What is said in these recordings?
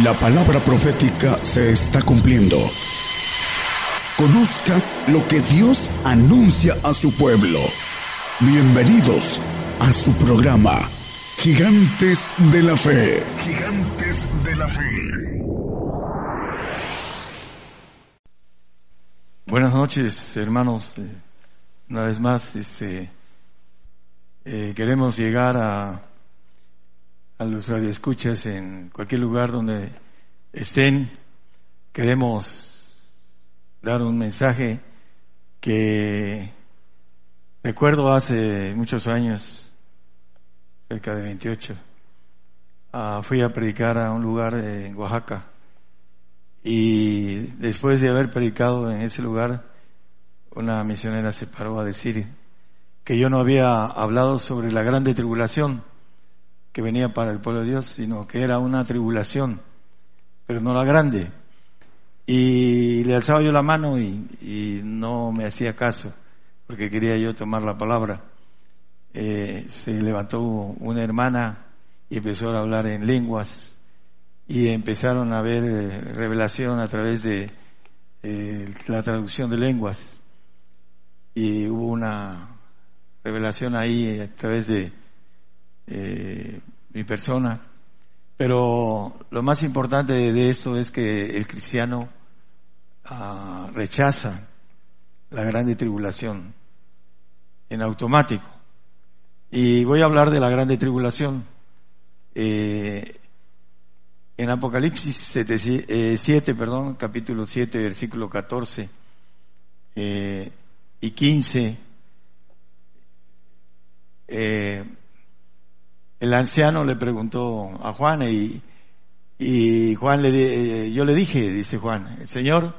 La palabra profética se está cumpliendo. Conozca lo que Dios anuncia a su pueblo. Bienvenidos a su programa, Gigantes de la Fe. Gigantes de la Fe. Buenas noches, hermanos. Eh, una vez más, este, eh, queremos llegar a a los radioescuchas en cualquier lugar donde estén. Queremos dar un mensaje que recuerdo hace muchos años, cerca de 28, ah, fui a predicar a un lugar en Oaxaca y después de haber predicado en ese lugar, una misionera se paró a decir que yo no había hablado sobre la grande tribulación que venía para el pueblo de Dios, sino que era una tribulación, pero no la grande. Y le alzaba yo la mano y, no me hacía caso, porque quería yo tomar la palabra. Eh, se levantó una hermana y empezó a hablar en lenguas y empezaron a ver eh, revelación a través de eh, la traducción de lenguas y hubo una revelación ahí a través de mi persona. Pero lo más importante de eso es que el cristiano ah, rechaza la grande tribulación en automático. Y voy a hablar de la grande tribulación. Eh, en Apocalipsis 7, eh, perdón, capítulo 7, versículo 14 y 15, eh, el anciano le preguntó a Juan y, y Juan le, eh, yo le dije, dice Juan, Señor,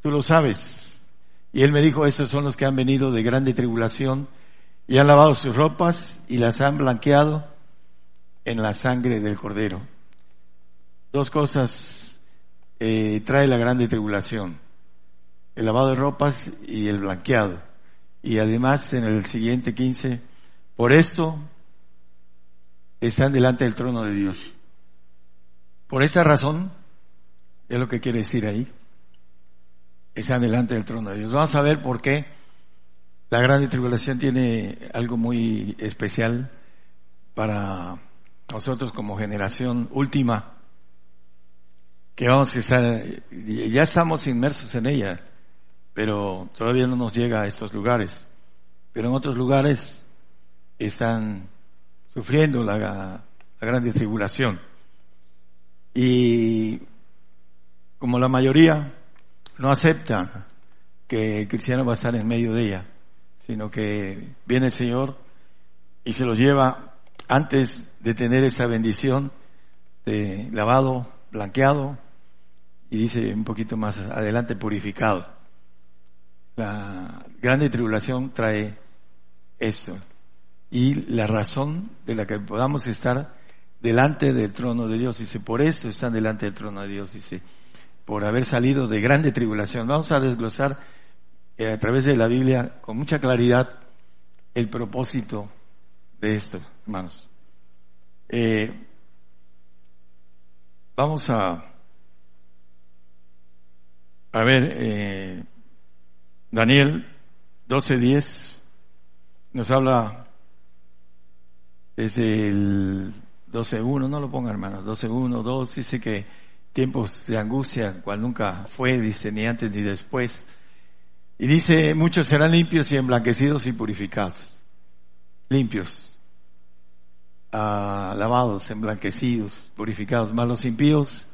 tú lo sabes. Y él me dijo, esos son los que han venido de grande tribulación y han lavado sus ropas y las han blanqueado en la sangre del cordero. Dos cosas eh, trae la grande tribulación, el lavado de ropas y el blanqueado. Y además en el siguiente 15, por esto están delante del trono de Dios. Por esta razón, es lo que quiere decir ahí, están delante del trono de Dios. Vamos a ver por qué la gran tribulación tiene algo muy especial para nosotros como generación última, que vamos a estar, ya estamos inmersos en ella, pero todavía no nos llega a estos lugares. Pero en otros lugares están sufriendo la, la gran tribulación. Y como la mayoría no acepta que el cristiano va a estar en medio de ella, sino que viene el Señor y se lo lleva antes de tener esa bendición de lavado, blanqueado y dice un poquito más adelante purificado. La grande tribulación trae esto y la razón de la que podamos estar delante del trono de Dios. Dice, por eso están delante del trono de Dios. Dice, por haber salido de grande tribulación. Vamos a desglosar eh, a través de la Biblia con mucha claridad el propósito de esto, hermanos. Eh, vamos a, a ver, eh, Daniel 12.10 nos habla desde el 12.1, no lo ponga hermano, 12.1, 2, dice que tiempos de angustia, cual nunca fue, dice, ni antes ni después. Y dice, muchos serán limpios y emblanquecidos y purificados. Limpios, ah, lavados, emblanquecidos, purificados. Más los impíos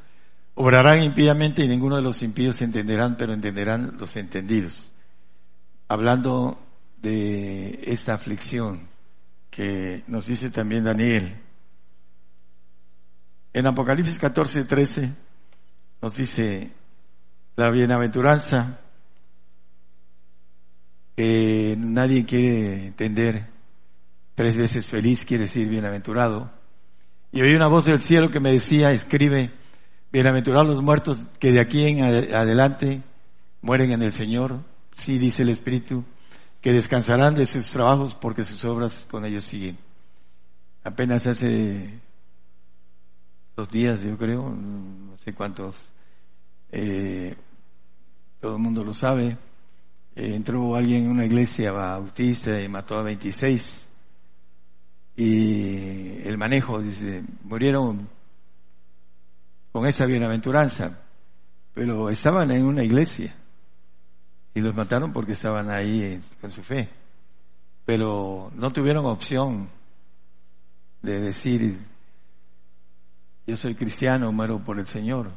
obrarán impíamente y ninguno de los impíos entenderán, pero entenderán los entendidos. Hablando de esta aflicción que nos dice también Daniel. En Apocalipsis 14, 13 nos dice la bienaventuranza que nadie quiere entender. Tres veces feliz quiere decir bienaventurado. Y oí una voz del cielo que me decía, escribe, bienaventurados los muertos que de aquí en adelante mueren en el Señor. Sí, dice el Espíritu que descansarán de sus trabajos porque sus obras con ellos siguen. Apenas hace dos días, yo creo, no sé cuántos, eh, todo el mundo lo sabe. Eh, entró alguien en una iglesia bautista y mató a 26. Y el manejo, dice, murieron con esa bienaventuranza, pero estaban en una iglesia y los mataron porque estaban ahí con su fe, pero no tuvieron opción de decir, yo soy cristiano, muero por el Señor,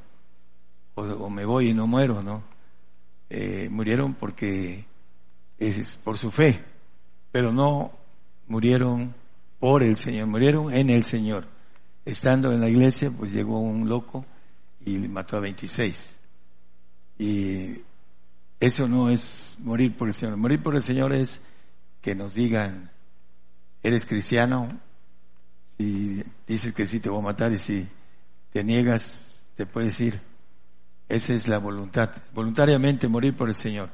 o, me voy y no muero, ¿no? Eh, murieron porque es por su fe, pero no murieron por el Señor, murieron en el Señor. Estando en la iglesia, pues llegó un loco y mató a 26. Y eso no es morir por el Señor. Morir por el Señor es que nos digan, eres cristiano, si dices que sí te voy a matar y si te niegas, te puedes ir. Esa es la voluntad. Voluntariamente morir por el Señor.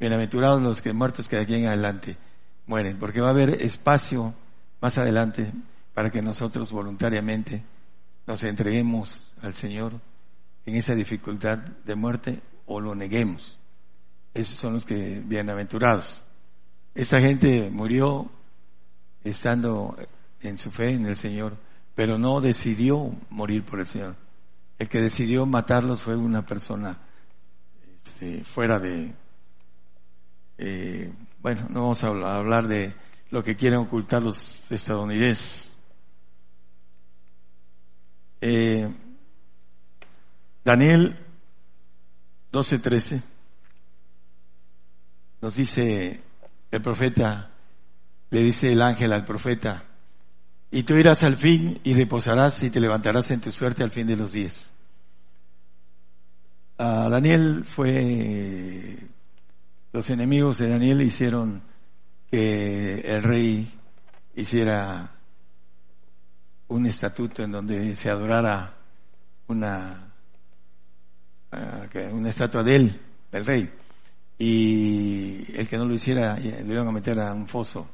Bienaventurados los que muertos que de aquí en adelante mueren, porque va a haber espacio más adelante para que nosotros voluntariamente nos entreguemos al Señor en esa dificultad de muerte o lo neguemos. Esos son los que bienaventurados. Esa gente murió estando en su fe en el Señor, pero no decidió morir por el Señor. El que decidió matarlos fue una persona este, fuera de... Eh, bueno, no vamos a hablar de lo que quieren ocultar los estadounidenses. Eh, Daniel 12:13 nos dice el profeta, le dice el ángel al profeta, y tú irás al fin y reposarás y te levantarás en tu suerte al fin de los días. A Daniel fue, los enemigos de Daniel hicieron que el rey hiciera un estatuto en donde se adorara una, una estatua de él, del rey. Y el que no lo hiciera, lo iban a meter a un foso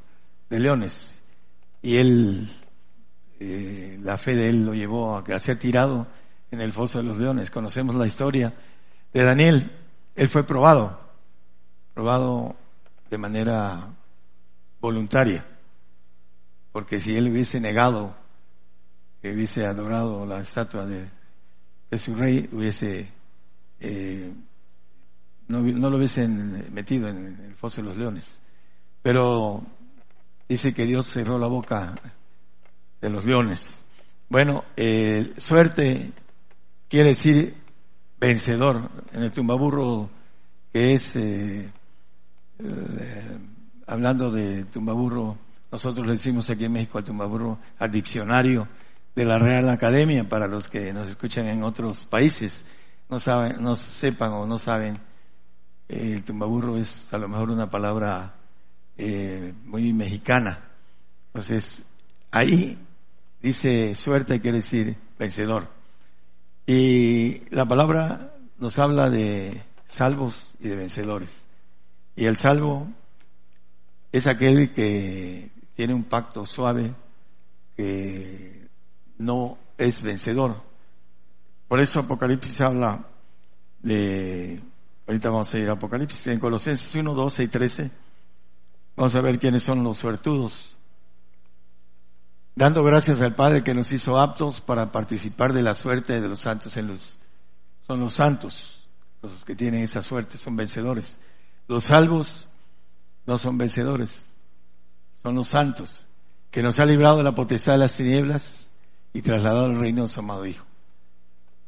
de leones. Y él, eh, la fe de él lo llevó a, ser tirado en el foso de los leones. Conocemos la historia de Daniel. Él fue probado, probado de manera voluntaria. Porque si él hubiese negado que hubiese adorado la estatua de, su rey, hubiese, eh, no, lo hubiesen metido en el foso de los leones. Pero dice que Dios cerró la boca de los leones. Bueno, eh, suerte quiere decir vencedor. En el tumbaburro que es, eh, hablando de tumbaburro, nosotros le decimos aquí en México al tumbaburro al diccionario, de la Real Academia para los que nos escuchan en otros países no saben, no sepan o no saben. El tumbaburro es a lo mejor una palabra eh, muy mexicana. Entonces, ahí dice suerte quiere decir vencedor. Y la palabra nos habla de salvos y de vencedores. Y el salvo es aquel que tiene un pacto suave, que no es vencedor. Por eso Apocalipsis habla de, ahorita vamos a ir a Apocalipsis, en Colosenses 1, 12 y 13, vamos a ver quiénes son los suertudos. Dando gracias al Padre que nos hizo aptos para participar de la suerte de los santos en los, son los santos, los que tienen esa suerte, son vencedores. Los salvos no son vencedores, son los santos, que nos ha librado de la potestad de las tinieblas y trasladado al reino de su amado Hijo.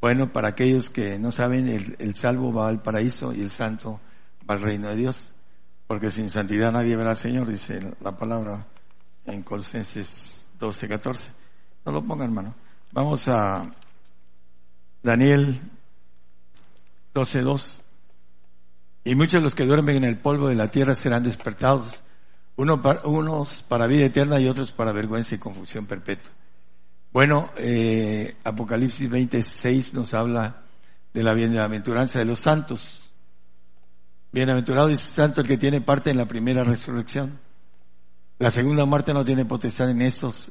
Bueno, para aquellos que no saben, el, salvo va al paraíso y el santo va al reino de Dios, porque sin santidad nadie verá al Señor, dice la palabra en Colosenses 12, 14. No lo pongan, hermano. Vamos a Daniel 12, 2. Y muchos de los que duermen en el polvo de la tierra serán despertados, unos para vida eterna y otros para vergüenza y confusión perpetua. Bueno, eh, Apocalipsis 26 nos habla de la bienaventuranza de los santos. Bienaventurado y santo el que tiene parte en la primera resurrección. La segunda muerte no tiene potestad en estos,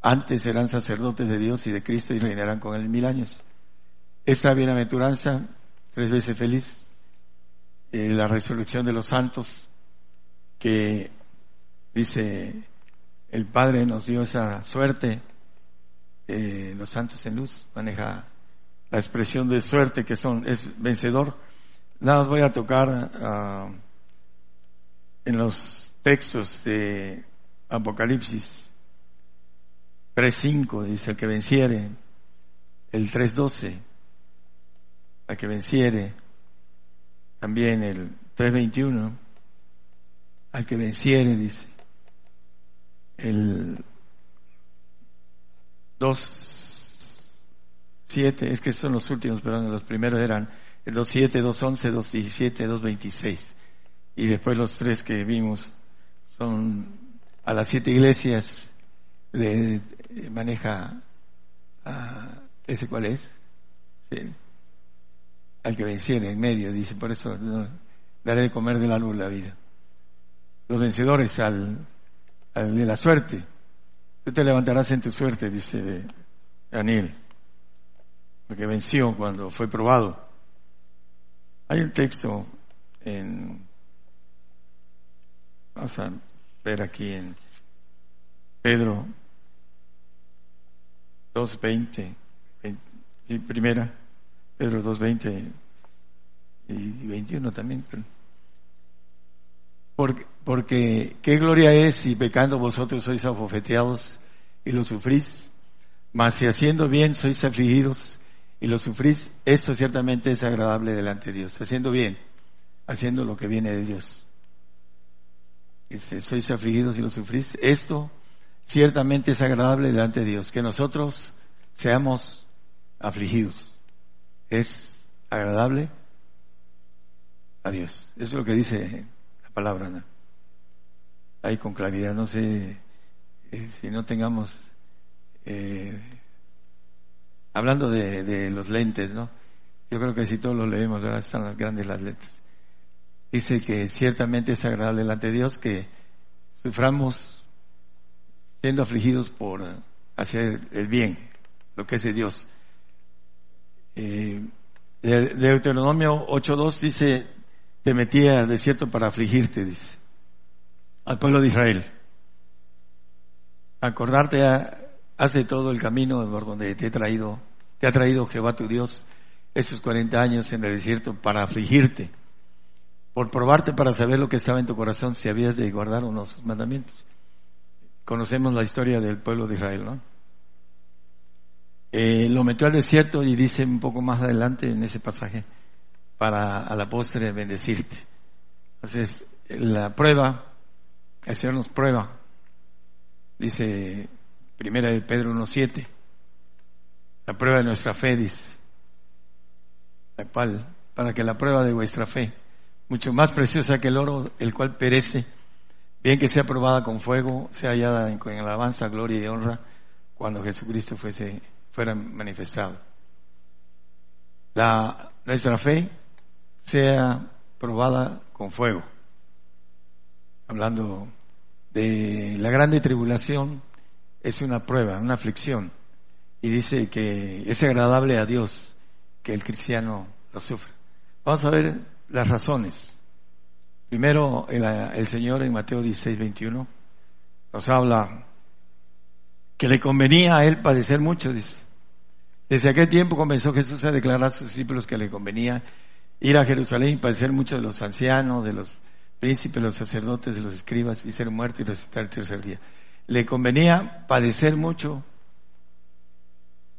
antes serán sacerdotes de Dios y de Cristo y reinarán con él mil años. Esta bienaventuranza, tres veces feliz, eh, la resurrección de los santos, que dice el Padre nos dio esa suerte, eh, los santos en luz, maneja la expresión de suerte que son, es vencedor. Nada más voy a tocar ah, en los textos de Apocalipsis 3.5, dice el que venciere, el 3.12, al que venciere, también el 3.21, al que venciere, dice, el 2.7, es que son los últimos, perdón, los primeros eran el 2.7, 2.11, 2.17, 2.26, y después los tres que vimos son a las siete iglesias, le maneja a ese cuál es, al que venciere en medio, dice, por eso daré de comer del árbol de la vida. Los vencedores al, al de la suerte, tú te levantarás en tu suerte, dice Daniel, porque venció cuando fue probado. Hay un texto en, vamos a ver aquí en Pedro 2.20, primera, Pedro 2.20 y 21 también. Porque, qué gloria es si pecando vosotros sois afofeteados y lo sufrís, mas si haciendo bien sois afligidos y lo sufrís, esto ciertamente es agradable delante de Dios, haciendo bien, haciendo lo que viene de Dios. si sois afligidos y lo sufrís, esto ciertamente es agradable delante de Dios, que nosotros seamos afligidos. Es agradable a Dios. Eso es lo que dice palabra. ¿no? Ahí con claridad, no sé eh, si no tengamos, eh, hablando de, los lentes, ¿no? Yo creo que si todos lo leemos, ahora están las grandes las letras. Dice que ciertamente es agradable delante de Dios que suframos siendo afligidos por hacer el bien, lo que es de Dios. Eh, Deuteronomio 8.2 dice, te metí al desierto para afligirte, dice, al pueblo de Israel. Acordarte hace todo el camino por donde te he traído, te ha traído Jehová tu Dios esos 40 años en el desierto para afligirte, por probarte para saber lo que estaba en tu corazón si habías de guardar unos mandamientos. Conocemos la historia del pueblo de Israel, ¿no? Eh, lo metió al desierto y dice un poco más adelante en ese pasaje, para a la postre bendecirte. Entonces, la prueba, el Señor nos prueba, dice primera de Pedro 1.7, la prueba de nuestra fe, dice, la cual, para que la prueba de vuestra fe, mucho más preciosa que el oro, el cual perece, bien que sea probada con fuego, sea hallada en, alabanza, gloria y honra cuando Jesucristo fuese, fuera manifestado. La, nuestra fe sea probada con fuego. Hablando de la grande tribulación, es una prueba, una aflicción. Y dice que es agradable a Dios que el cristiano lo sufra. Vamos a ver las razones. Primero, el, Señor en Mateo 16, 21 nos habla que le convenía a él padecer mucho, dice. Desde aquel tiempo comenzó Jesús a declarar a sus discípulos que le convenía ir a Jerusalén y padecer mucho de los ancianos, de los príncipes, de los sacerdotes, de los escribas y ser muerto y resucitar el tercer día. Le convenía padecer mucho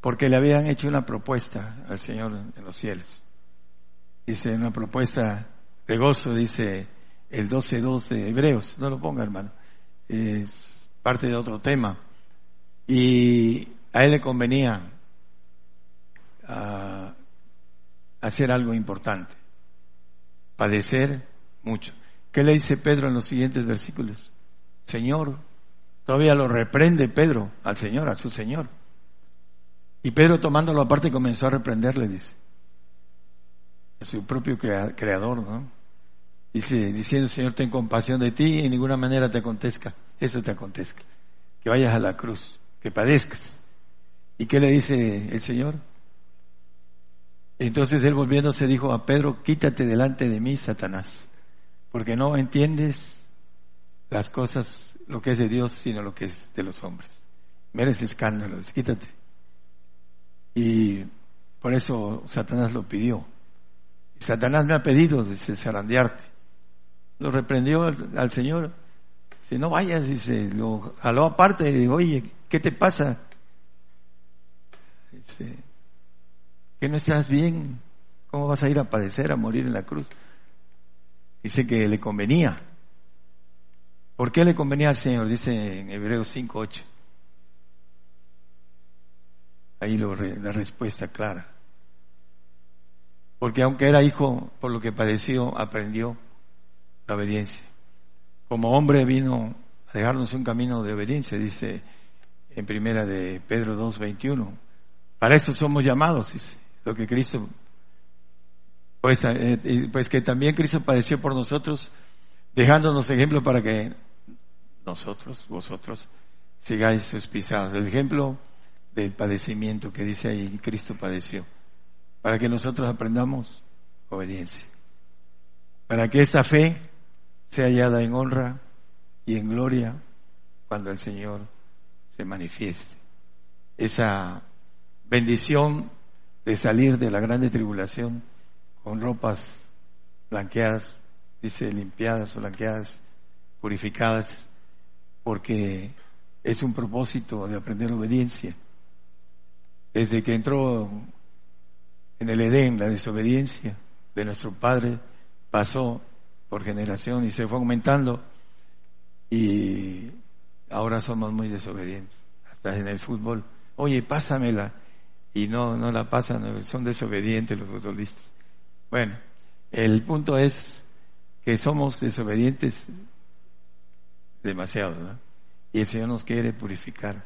porque le habían hecho una propuesta al Señor en los cielos. Dice, una propuesta de gozo, dice, el 12.2 de Hebreos, no lo ponga hermano, es parte de otro tema. Y a él le convenía ah, hacer algo importante, padecer mucho. ¿Qué le dice Pedro en los siguientes versículos? Señor, todavía lo reprende Pedro al Señor, a su Señor. Y Pedro tomándolo aparte comenzó a reprenderle, dice, a su propio creador, ¿no? Dice, diciendo, Señor, ten compasión de ti y en ninguna manera te acontezca, eso te acontezca, que vayas a la cruz. que padezcas. ¿Y qué le dice el Señor? Entonces él volviéndose dijo a Pedro, quítate delante de mí, Satanás, porque no entiendes las cosas, lo que es de Dios, sino lo que es de los hombres. Mereces escándalos, quítate. Y por eso Satanás lo pidió. Satanás me ha pedido de zarandearte. Lo reprendió al, Señor. Si no vayas, dice, lo jaló aparte y dijo, oye, ¿qué te pasa? Dice, que no estás bien. ¿Cómo vas a ir a padecer, a morir en la cruz? Dice que le convenía. ¿Por qué le convenía al Señor? Dice en Hebreos 5.8. Ahí la respuesta clara. Porque aunque era hijo, por lo que padeció, aprendió la obediencia. Como hombre vino a dejarnos un camino de obediencia, dice en primera de Pedro 2.21. Para eso somos llamados, dice, lo que Cristo, pues, eh, pues que también Cristo padeció por nosotros, dejándonos ejemplo para que nosotros, vosotros, sigáis sus pisadas. El ejemplo del padecimiento que dice ahí Cristo padeció, para que nosotros aprendamos obediencia, para que esa fe sea hallada en honra y en gloria cuando el Señor se manifieste. Esa bendición de salir de la grande tribulación con ropas blanqueadas, dice limpiadas o blanqueadas, purificadas, porque es un propósito de aprender obediencia desde que entró en el Edén la desobediencia de nuestro Padre pasó por generación y se fue aumentando y ahora somos muy desobedientes, hasta en el fútbol. Oye, pásamela y no, no la pasan, son desobedientes los futbolistas. Bueno, el punto es que somos desobedientes demasiado, ¿no? Y el Señor nos quiere purificar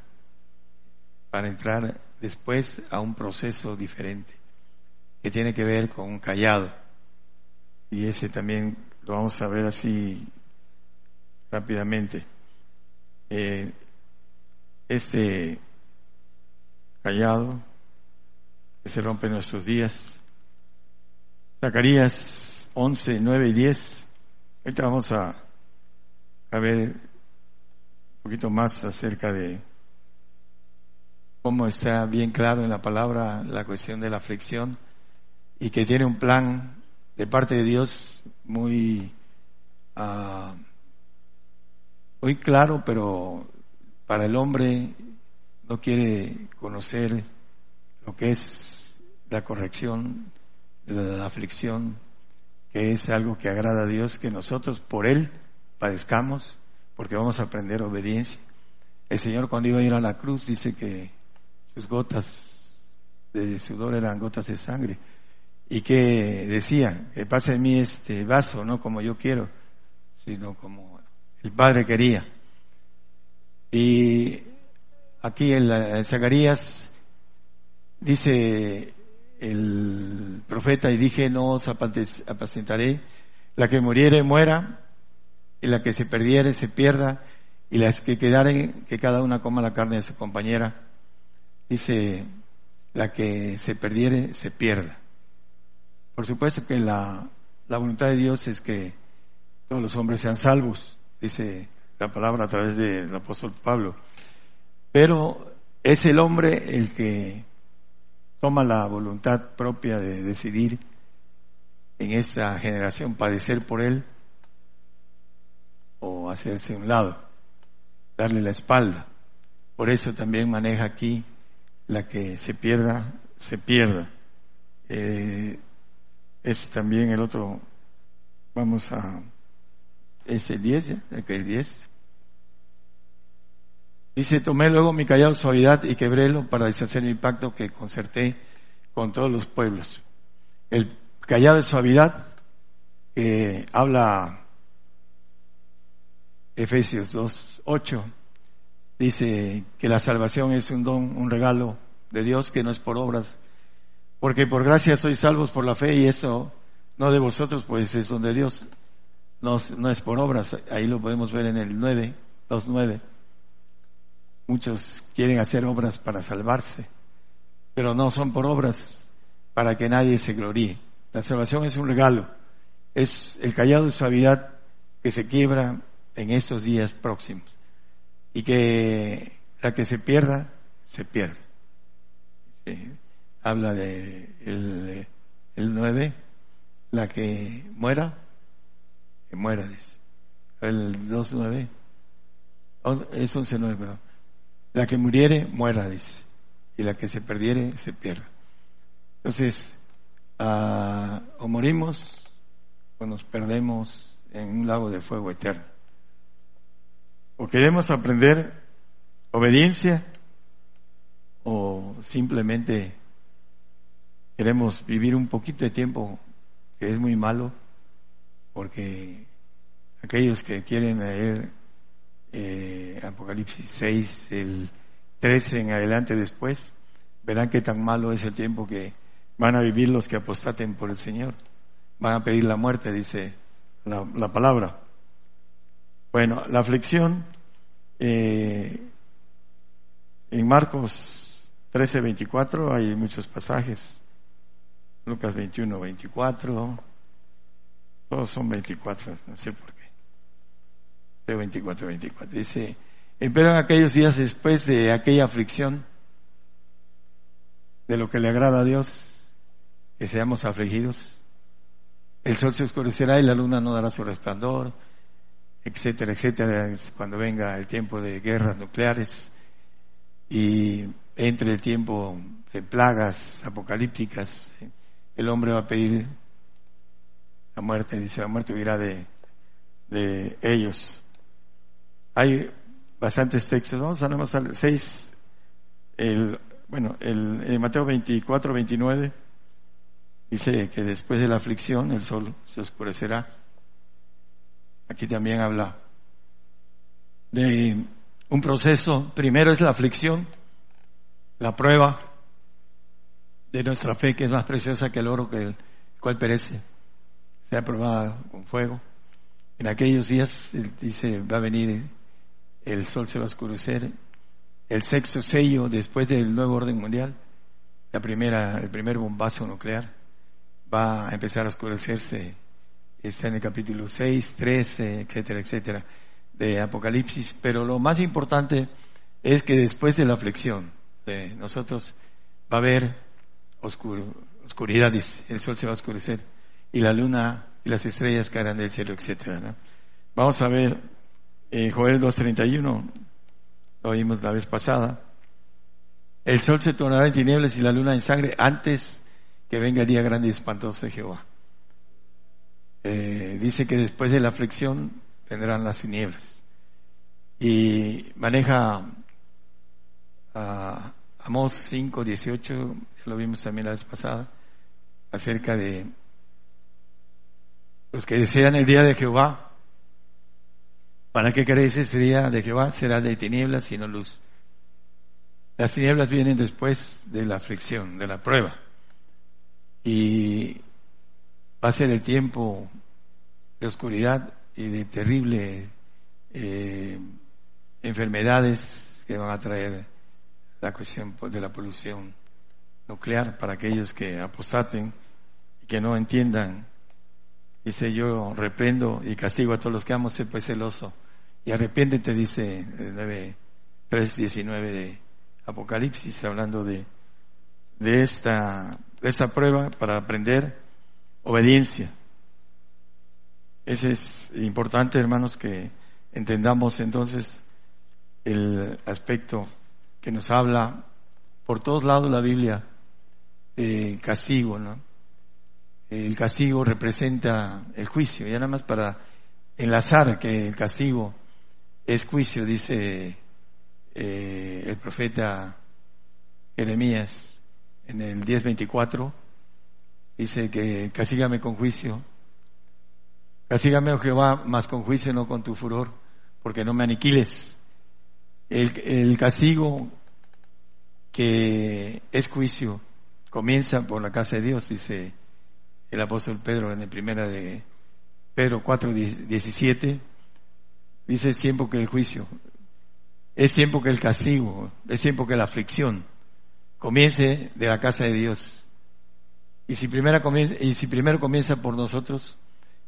para entrar después a un proceso diferente que tiene que ver con un callado. Y ese también lo vamos a ver así rápidamente. Eh, este callado que se rompe nuestros días. Zacarías 11, 9 y 10. Ahorita vamos a, a ver un poquito más acerca de como está bien claro en la palabra la cuestión de la aflicción y que tiene un plan de parte de Dios muy uh, muy claro, pero para el hombre no quiere conocer lo que es la corrección de la aflicción, que es algo que agrada a Dios, que nosotros por Él padezcamos, porque vamos a aprender obediencia. El Señor cuando iba a ir a la cruz dice que sus gotas de sudor eran gotas de sangre. Y que decía, que pase en mí este vaso, no como yo quiero, sino como el Padre quería. Y aquí en, Zacarías dice el profeta y dije, no os apacentaré, la que muriere muera, y la que se perdiere se pierda, y las que quedaren, que cada una coma la carne de su compañera dice, la que se perdiere, se pierda. Por supuesto que la, la voluntad de Dios es que todos los hombres sean salvos, dice la palabra a través del apóstol Pablo. Pero es el hombre el que toma la voluntad propia de decidir en esa generación padecer por él o hacerse un lado, darle la espalda. Por eso también maneja aquí la que se pierda, se pierda. Eh, es también el otro, vamos a, es el 10, el 10. Dice, tomé luego mi callado suavidad y quebrélo para deshacer el pacto que concerté con todos los pueblos. El callado de suavidad que habla Efesios 2, 8 dice que la salvación es un don, un regalo de Dios que no es por obras, porque por gracia sois salvos por la fe y eso no de vosotros, pues es donde Dios, no, no es por obras, ahí lo podemos ver en el 9, 2.9. Muchos quieren hacer obras para salvarse, pero no son por obras para que nadie se gloríe. La salvación es un regalo, es el callado de suavidad que se quiebra en estos días próximos y que la que se pierda, se pierde. Habla de el, el 9, la que muera, que muera, dice. El 2.9, es 11.9, perdón. La que muriere, muera, dice. Y la que se perdiere, se pierda. Entonces, ah, o morimos o nos perdemos en un lago de fuego eterno. O queremos aprender obediencia o simplemente queremos vivir un poquito de tiempo que es muy malo porque aquellos que quieren leer eh, Apocalipsis 6, el 13 en adelante después, verán qué tan malo es el tiempo que van a vivir los que apostaten por el Señor. Van a pedir la muerte, dice la, la palabra. Bueno, la aflicción eh, en Marcos 13, 24 hay muchos pasajes. Lucas 21, 24. Todos son 24, no sé por. 24, 24. Dice, pero en aquellos días después de aquella aflicción, de lo que le agrada a Dios, que seamos afligidos, el sol se oscurecerá y la luna no dará su resplandor, etcétera, etcétera, cuando venga el tiempo de guerras nucleares y entre el tiempo de plagas apocalípticas, el hombre va a pedir la muerte, dice, la muerte huirá de, de ellos. Hay bastantes textos, vamos a nomás al 6, el, bueno, el, Mateo 24, 29, dice que después de la aflicción el sol se oscurecerá Aquí también habla de un proceso. Primero es la aflicción, la prueba de nuestra fe, que es más preciosa que el oro que el cual perece, sea probada con fuego. En aquellos días, dice, va a venir, el sol se va a oscurecer, el sexto sello después del nuevo orden mundial, la primera, el primer bombazo nuclear, va a empezar a oscurecerse está en el capítulo 6, 13, etcétera, etcétera, de Apocalipsis. Pero lo más importante es que después de la aflicción de nosotros va a haber oscuro, oscuridad, el sol se va a oscurecer y la luna y las estrellas caerán del cielo, etcétera. Vamos a ver eh, Joel 2.31, lo oímos la vez pasada. El sol se tornará en tinieblas y la luna en sangre antes que venga el día grande y espantoso de Jehová. Eh, dice que después de la aflicción vendrán las tinieblas. Y maneja a Amós 5, 18, lo vimos también la vez pasada, acerca de los que desean el día de Jehová. ¿Para qué queréis ese día de Jehová? Será de tinieblas y no luz. Las tinieblas vienen después de la aflicción, de la prueba. Y va a ser el tiempo de oscuridad y de terrible eh, enfermedades que van a traer la cuestión de la polución nuclear para aquellos que apostaten y que no entiendan. Dice yo reprendo y castigo a todos los que amo, sé pues celoso. Y arrepiéntete, dice el 9, 19 de Apocalipsis, hablando de, de esta, esa prueba para aprender obediencia. Ese es importante, hermanos, que entendamos entonces el aspecto que nos habla por todos lados la Biblia, el castigo, ¿no? El castigo representa el juicio, ya nada más para enlazar que el castigo es juicio, dice eh, el profeta Jeremías en el 10.24, dice que castígame con juicio Castígame, oh Jehová, más con juicio, no con tu furor, porque no me aniquiles. El, el castigo que es juicio comienza por la casa de Dios, dice el apóstol Pedro en el primera de Pedro 4, 17, dice siempre que el juicio Es tiempo que el castigo, es tiempo que la aflicción comience de la casa de Dios. Y si, primero comienza, y si primero comienza por nosotros,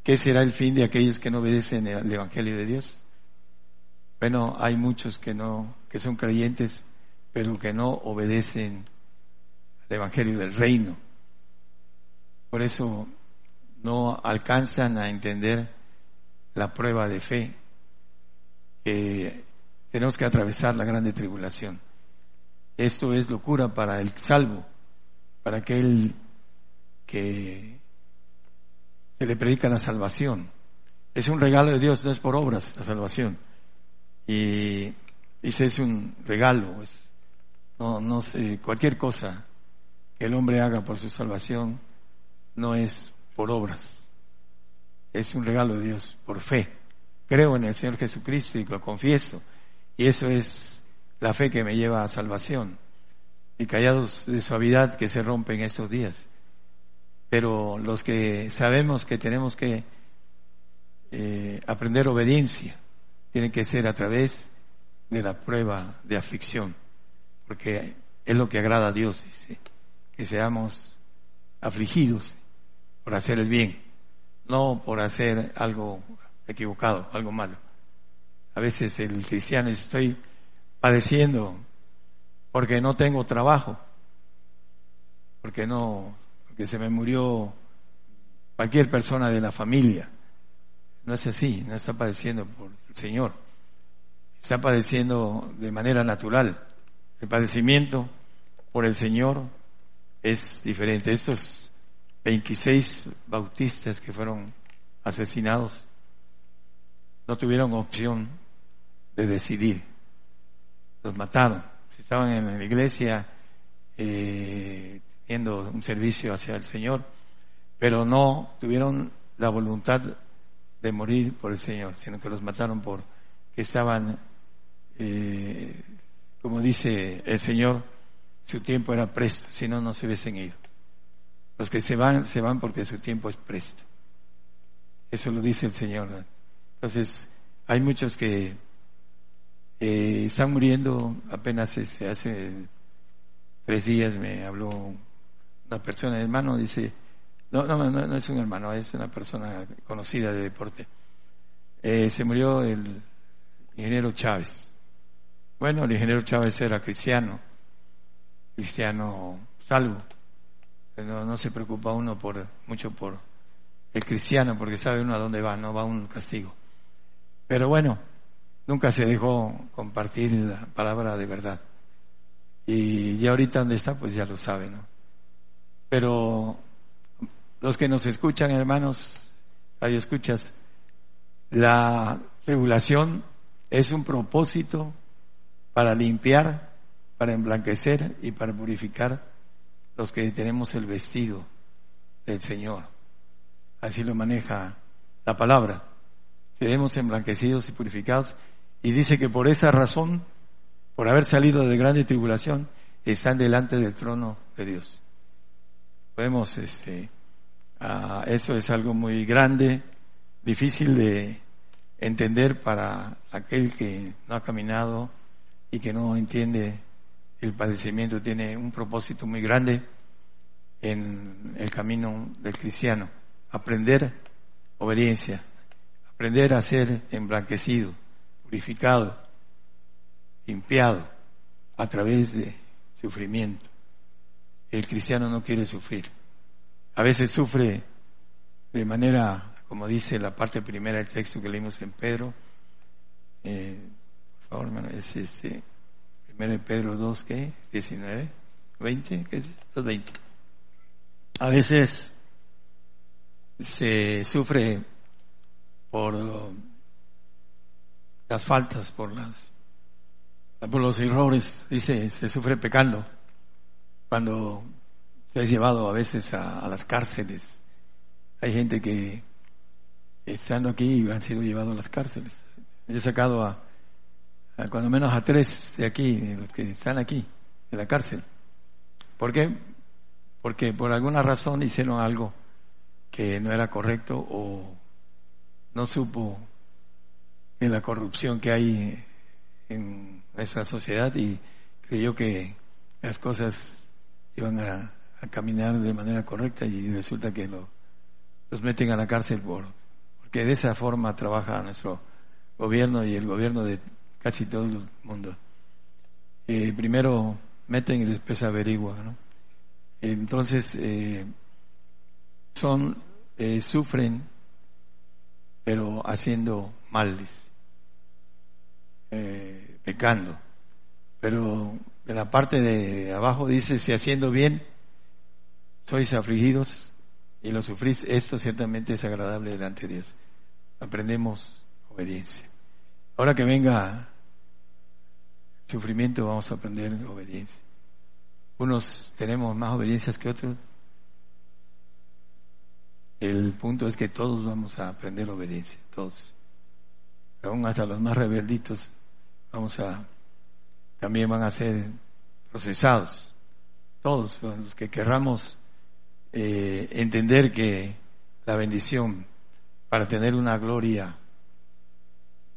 ¿qué será el fin de aquellos que no obedecen el Evangelio de Dios? Bueno, hay muchos que no, que son creyentes, pero que no obedecen al Evangelio del Reino. Por eso no alcanzan a entender la prueba de fe que tenemos que atravesar la grande tribulación. Esto es locura para el salvo, para aquel que se le predica la salvación. Es un regalo de Dios, no es por obras la salvación. Y dice es un regalo, no sé, cualquier cosa que el hombre haga por su salvación no es por obras, es un regalo de Dios, por fe. Creo en el Señor Jesucristo y lo confieso. Y eso es la fe que me lleva a salvación. Y callados de suavidad que se rompen estos días. Pero los que sabemos que tenemos que eh, aprender obediencia, tiene que ser a través de la prueba de aflicción. Porque es lo que agrada a Dios, dice, que seamos afligidos por hacer el bien, no por hacer algo equivocado, algo malo. A veces el cristiano estoy padeciendo porque no tengo trabajo, porque no, porque se me murió cualquier persona de la familia. No es así, no está padeciendo por el Señor, está padeciendo de manera natural. El padecimiento por el Señor es diferente. Estos 26 bautistas que fueron asesinados no tuvieron opción de decidir. Los mataron. Estaban en la iglesia eh, teniendo un servicio hacia el Señor, pero no tuvieron la voluntad de morir por el Señor, sino que los mataron por que estaban, eh, como dice el Señor, su tiempo era presto, si no, no se hubiesen ido. Los que se van, se van porque su tiempo es presto. Eso lo dice el Señor. Entonces, hay muchos que están muriendo apenas este, hace tres días me habló una persona, hermano, dice, no, no, no, es un hermano, es una persona conocida de deporte. Eh, se murió el ingeniero Chávez. Bueno, el ingeniero Chávez era cristiano, cristiano salvo. No, no se preocupa uno por mucho por el cristiano porque sabe uno a dónde va, no va a un castigo. Pero bueno, nunca se dejó compartir la palabra de verdad. Y ya ahorita donde está, pues ya lo sabe, ¿no? Pero los que nos escuchan, hermanos, ahí escuchas, la tribulación es un propósito para limpiar, para emblanquecer y para purificar los que tenemos el vestido del Señor. Así lo maneja la palabra seremos emblanquecidos y purificados. Y dice que por esa razón, por haber salido de grande tribulación, están delante del trono de Dios. Podemos, este, eso es algo muy grande, difícil de entender para aquel que no ha caminado y que no entiende el padecimiento. Tiene un propósito muy grande en el camino del cristiano. Aprender obediencia aprender a ser emblanquecido, purificado, limpiado a través de sufrimiento. El cristiano no quiere sufrir. A veces sufre de manera, como dice la parte primera del texto que leímos en Pedro, eh, por favor, es este, primero de Pedro 2, ¿qué? 19, 20, ¿qué es? 20. A veces se sufre por las faltas, por las los errores, dice, se sufre pecando cuando se es llevado a veces a, las cárceles. Hay gente que estando aquí han sido llevados a las cárceles. he sacado a, a, cuando menos a tres de aquí, de los que están aquí, en la cárcel. ¿Por qué? Porque por alguna razón hicieron algo que no era correcto o no supo de la corrupción que hay en nuestra sociedad y creyó que las cosas iban a, caminar de manera correcta y resulta que lo, los meten a la cárcel por porque de esa forma trabaja nuestro gobierno y el gobierno de casi todo el mundo. Eh, primero meten y después averiguan, ¿no? Entonces, eh, son, eh, sufren, pero haciendo males, eh, pecando. Pero en la parte de abajo dice, si haciendo bien, sois afligidos y lo sufrís, esto ciertamente es agradable delante de Dios. Aprendemos obediencia. Ahora que venga sufrimiento, vamos a aprender obediencia. Unos tenemos más obediencias que otros. El punto es que todos vamos a aprender obediencia, todos. Aún hasta los más rebelditos vamos a también van a ser procesados. Todos los que querramos eh, entender que la bendición para tener una gloria,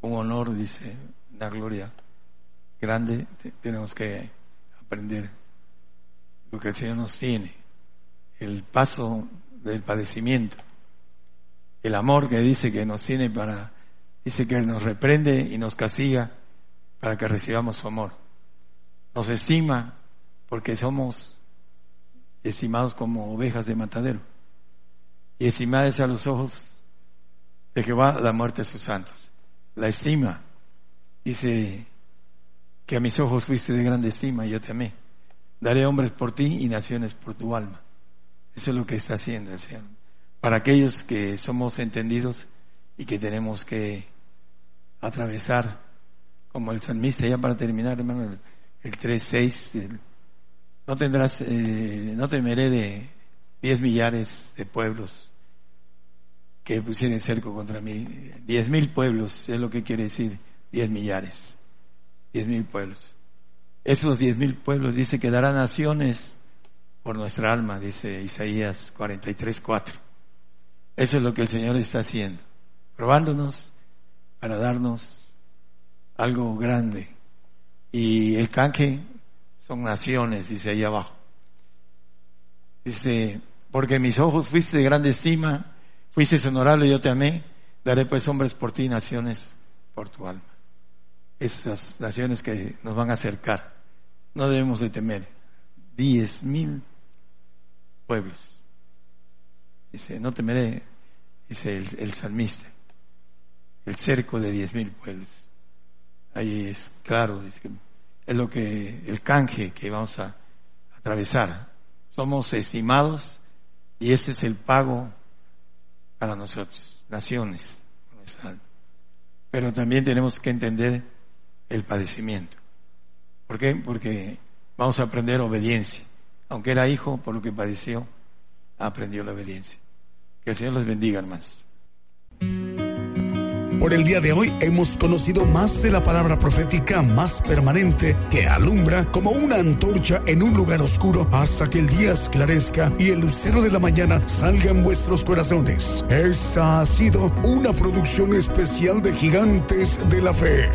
un honor, dice, una gloria grande, tenemos que aprender lo que el Señor nos tiene, el paso del padecimiento, el amor que dice que nos tiene para, dice que nos reprende y nos castiga para que recibamos su amor. Nos estima porque somos estimados como ovejas de matadero y estimadas a los ojos de Jehová la muerte de sus santos. La estima, dice que a mis ojos fuiste de grande estima y yo te amé. Daré hombres por ti y naciones por tu alma. Eso es lo que está haciendo el Señor. Para aquellos que somos entendidos y que tenemos que atravesar, como el salmista, ya para terminar, hermano, el, 3.6, no tendrás, eh, no temeré de diez millares de pueblos que pusieren cerco contra mí. Diez mil pueblos es lo que quiere decir diez millares. Diez mil pueblos. Esos diez mil pueblos dice que dará naciones por nuestra alma, dice Isaías 43, 4. Eso es lo que el Señor está haciendo, probándonos para darnos algo grande. Y el canje son naciones, dice ahí abajo. Dice, porque mis ojos fuiste de grande estima, fuiste honorable, yo te amé, daré pues hombres por ti, naciones por tu alma. Esas naciones que nos van a acercar no debemos de temer. Diez mil pueblos. Dice, no temeré, dice el, salmista, el cerco de diez mil pueblos. Ahí es claro, es lo que, el canje que vamos a atravesar. Somos estimados y este es el pago para nosotros, naciones. Pero también tenemos que entender el padecimiento. ¿Por qué? Porque vamos a aprender obediencia. Aunque era hijo, por lo que padeció, aprendió la obediencia. Que el Señor los bendiga, hermanos. Por el día de hoy hemos conocido más de la palabra profética más permanente que alumbra como una antorcha en un lugar oscuro hasta que el día esclarezca y el lucero de la mañana salga en vuestros corazones. Esta ha sido una producción especial de Gigantes de la Fe.